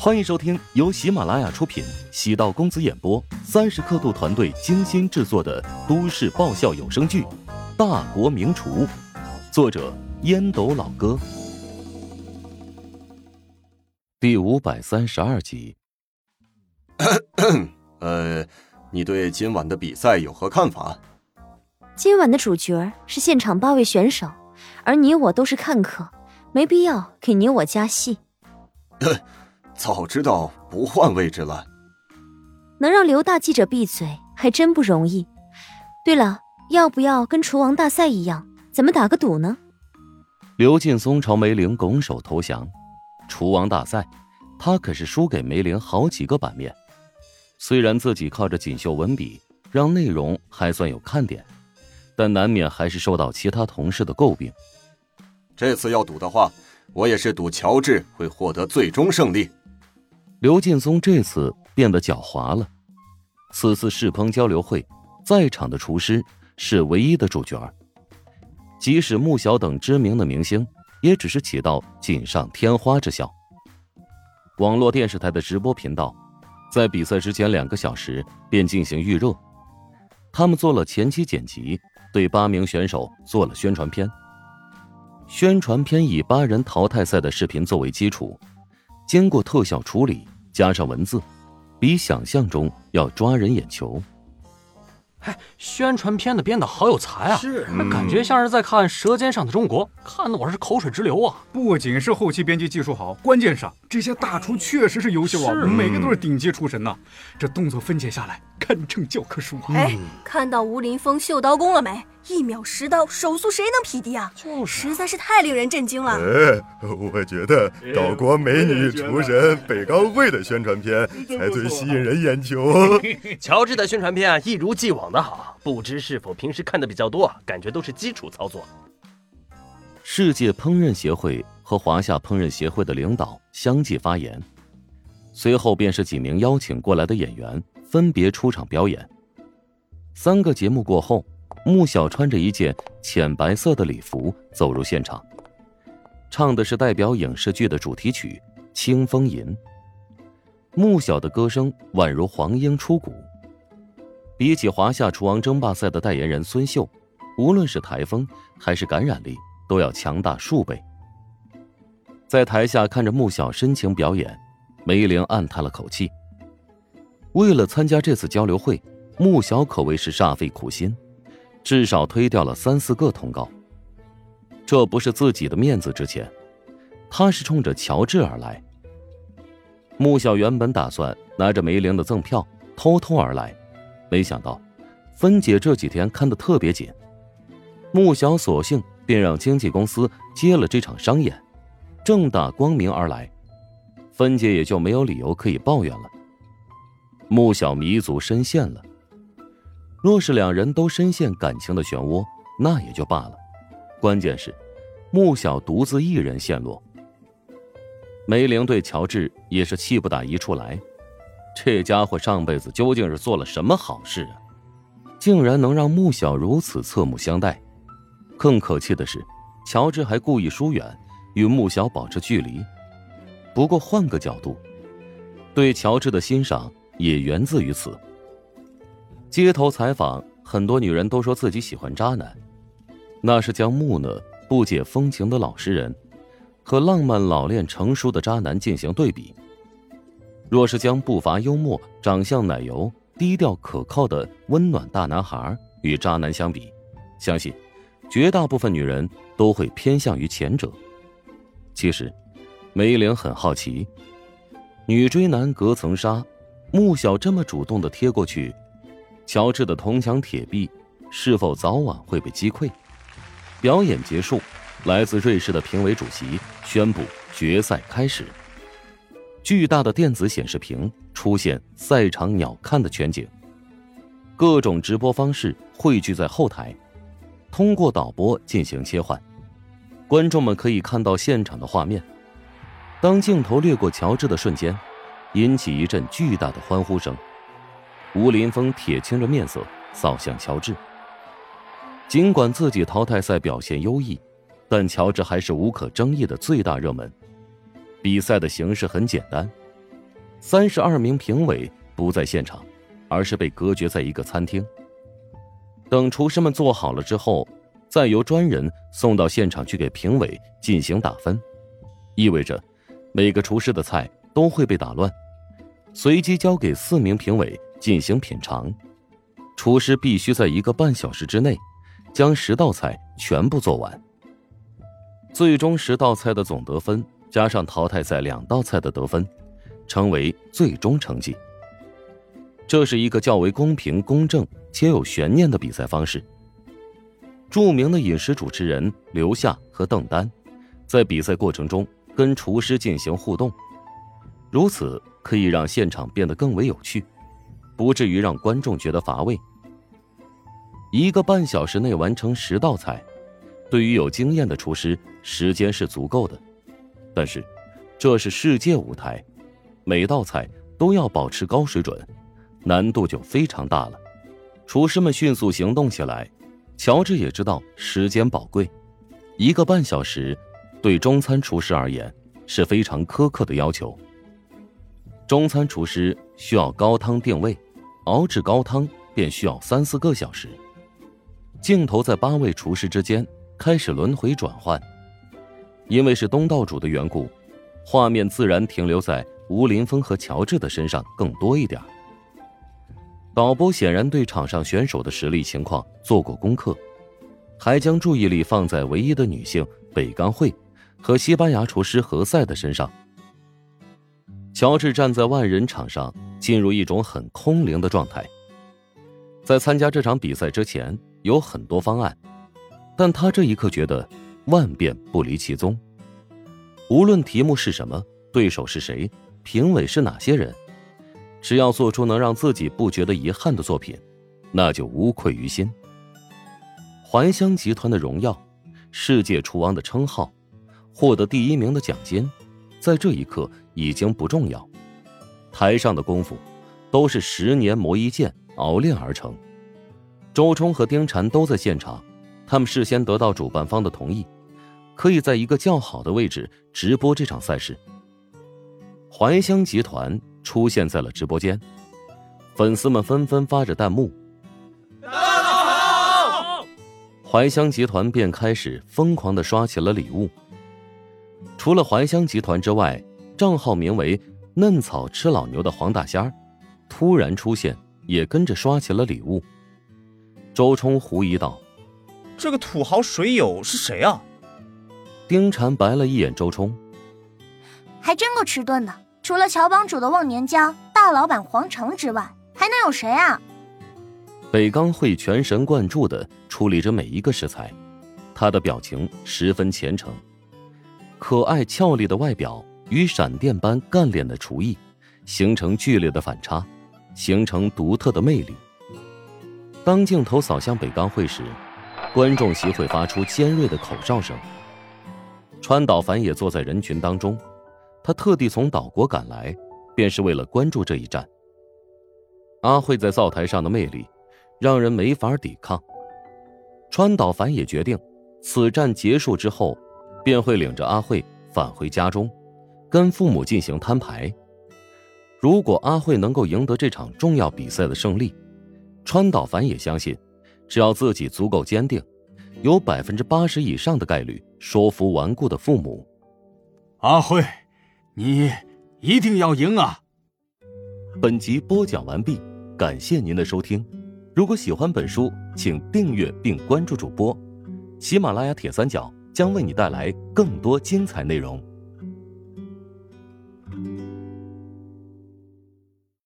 欢迎收听由喜马拉雅出品、喜道公子演播、三十刻度团队精心制作的都市爆笑有声剧《大国名厨》，作者烟斗老哥，第五百三十二集。呃，你对今晚的比赛有何看法？今晚的主角是现场八位选手，而你我都是看客，没必要给你我加戏。早知道不换位置了。能让刘大记者闭嘴还真不容易。对了，要不要跟厨王大赛一样，咱们打个赌呢？刘劲松朝梅玲拱手投降。厨王大赛，他可是输给梅玲好几个版面。虽然自己靠着锦绣文笔让内容还算有看点，但难免还是受到其他同事的诟病。这次要赌的话，我也是赌乔治会获得最终胜利。刘劲松这次变得狡猾了。此次试烹交流会，在场的厨师是唯一的主角。即使穆小等知名的明星，也只是起到锦上添花之效。网络电视台的直播频道，在比赛之前两个小时便进行预热。他们做了前期剪辑，对八名选手做了宣传片。宣传片以八人淘汰赛的视频作为基础。经过特效处理，加上文字，比想象中要抓人眼球。哎，宣传片的编的好有才啊！是，感觉像是在看《舌尖上的中国》，看的我是口水直流啊！不仅是后期编辑技术好，关键上这些大厨确实是优秀啊，每个都是顶级厨神呐。这动作分解下来，堪称教科书啊！哎，看到吴林峰秀刀功了没？一秒十刀，手速谁能匹敌啊？就是实在是太令人震惊了。哎，我觉得岛国美女厨神北高会的宣传片才最吸引人眼球。乔治的宣传片啊，一如既往的好。不知是否平时看的比较多，感觉都是基础操作。世界烹饪协会和华夏烹饪协会的领导相继发言，随后便是几名邀请过来的演员分别出场表演。三个节目过后。穆小穿着一件浅白色的礼服走入现场，唱的是代表影视剧的主题曲《清风吟》。穆小的歌声宛如黄莺出谷，比起华夏厨王争霸赛的代言人孙秀，无论是台风还是感染力都要强大数倍。在台下看着穆小深情表演，梅玲暗叹了口气。为了参加这次交流会，穆小可谓是煞费苦心。至少推掉了三四个通告。这不是自己的面子值钱，他是冲着乔治而来。穆小原本打算拿着梅玲的赠票偷偷而来，没想到芬姐这几天看得特别紧，穆小索性便让经纪公司接了这场商演，正大光明而来，芬姐也就没有理由可以抱怨了。穆小迷足深陷了。若是两人都深陷感情的漩涡，那也就罢了。关键是，穆小独自一人陷落。梅玲对乔治也是气不打一处来，这家伙上辈子究竟是做了什么好事啊？竟然能让穆小如此侧目相待。更可气的是，乔治还故意疏远，与穆小保持距离。不过换个角度，对乔治的欣赏也源自于此。街头采访，很多女人都说自己喜欢渣男，那是将木讷、不解风情的老实人，和浪漫老练成熟的渣男进行对比。若是将不乏幽默、长相奶油、低调可靠的温暖大男孩与渣男相比，相信绝大部分女人都会偏向于前者。其实，梅玲很好奇，女追男隔层纱，穆小这么主动的贴过去。乔治的铜墙铁壁是否早晚会被击溃？表演结束，来自瑞士的评委主席宣布决赛开始。巨大的电子显示屏出现赛场鸟瞰的全景，各种直播方式汇聚在后台，通过导播进行切换，观众们可以看到现场的画面。当镜头掠过乔治的瞬间，引起一阵巨大的欢呼声。吴林峰铁青着面色扫向乔治。尽管自己淘汰赛表现优异，但乔治还是无可争议的最大热门。比赛的形式很简单，三十二名评委不在现场，而是被隔绝在一个餐厅。等厨师们做好了之后，再由专人送到现场去给评委进行打分，意味着每个厨师的菜都会被打乱，随机交给四名评委进行品尝。厨师必须在一个半小时之内，将十道菜全部做完。最终十道菜的总得分加上淘汰赛两道菜的得分，成为最终成绩。这是一个较为公平、公正且有悬念的比赛方式。著名的饮食主持人刘夏和邓丹，在比赛过程中跟厨师进行互动，如此可以让现场变得更为有趣，不至于让观众觉得乏味。一个半小时内完成十道菜，对于有经验的厨师，时间是足够的。但是，这是世界舞台，每道菜都要保持高水准。难度就非常大了，厨师们迅速行动起来。乔治也知道时间宝贵，一个半小时对中餐厨师而言是非常苛刻的要求。中餐厨师需要高汤定位，熬制高汤便需要三四个小时。镜头在八位厨师之间开始轮回转换，因为是东道主的缘故，画面自然停留在吴林峰和乔治的身上更多一点。导播显然对场上选手的实力情况做过功课，还将注意力放在唯一的女性北干惠和西班牙厨师何塞的身上。乔治站在万人场上，进入一种很空灵的状态。在参加这场比赛之前，有很多方案，但他这一刻觉得万变不离其宗。无论题目是什么，对手是谁，评委是哪些人。只要做出能让自己不觉得遗憾的作品，那就无愧于心。怀乡集团的荣耀、世界厨王的称号、获得第一名的奖金，在这一刻已经不重要。台上的功夫，都是十年磨一剑熬练而成。周冲和丁禅都在现场，他们事先得到主办方的同意，可以在一个较好的位置直播这场赛事。怀香集团。出现在了直播间，粉丝们纷纷发着弹幕。大佬好！怀香集团便开始疯狂的刷起了礼物。除了怀香集团之外，账号名为“嫩草吃老牛”的黄大仙儿突然出现，也跟着刷起了礼物。周冲狐疑道：“这个土豪水友是谁啊？”丁婵白了一眼周冲，还真够迟钝的。除了乔帮主的忘年交、大老板黄成之外，还能有谁啊？北刚会全神贯注的处理着每一个食材，他的表情十分虔诚，可爱俏丽的外表与闪电般干练的厨艺形成剧烈的反差，形成独特的魅力。当镜头扫向北冈会时，观众席会发出尖锐的口哨声。川岛繁也坐在人群当中。他特地从岛国赶来，便是为了关注这一战。阿慧在灶台上的魅力，让人没法抵抗。川岛繁也决定，此战结束之后，便会领着阿慧返回家中，跟父母进行摊牌。如果阿慧能够赢得这场重要比赛的胜利，川岛繁也相信，只要自己足够坚定，有百分之八十以上的概率说服顽固的父母。阿慧。你一定要赢啊！本集播讲完毕，感谢您的收听。如果喜欢本书，请订阅并关注主播。喜马拉雅铁三角将为你带来更多精彩内容。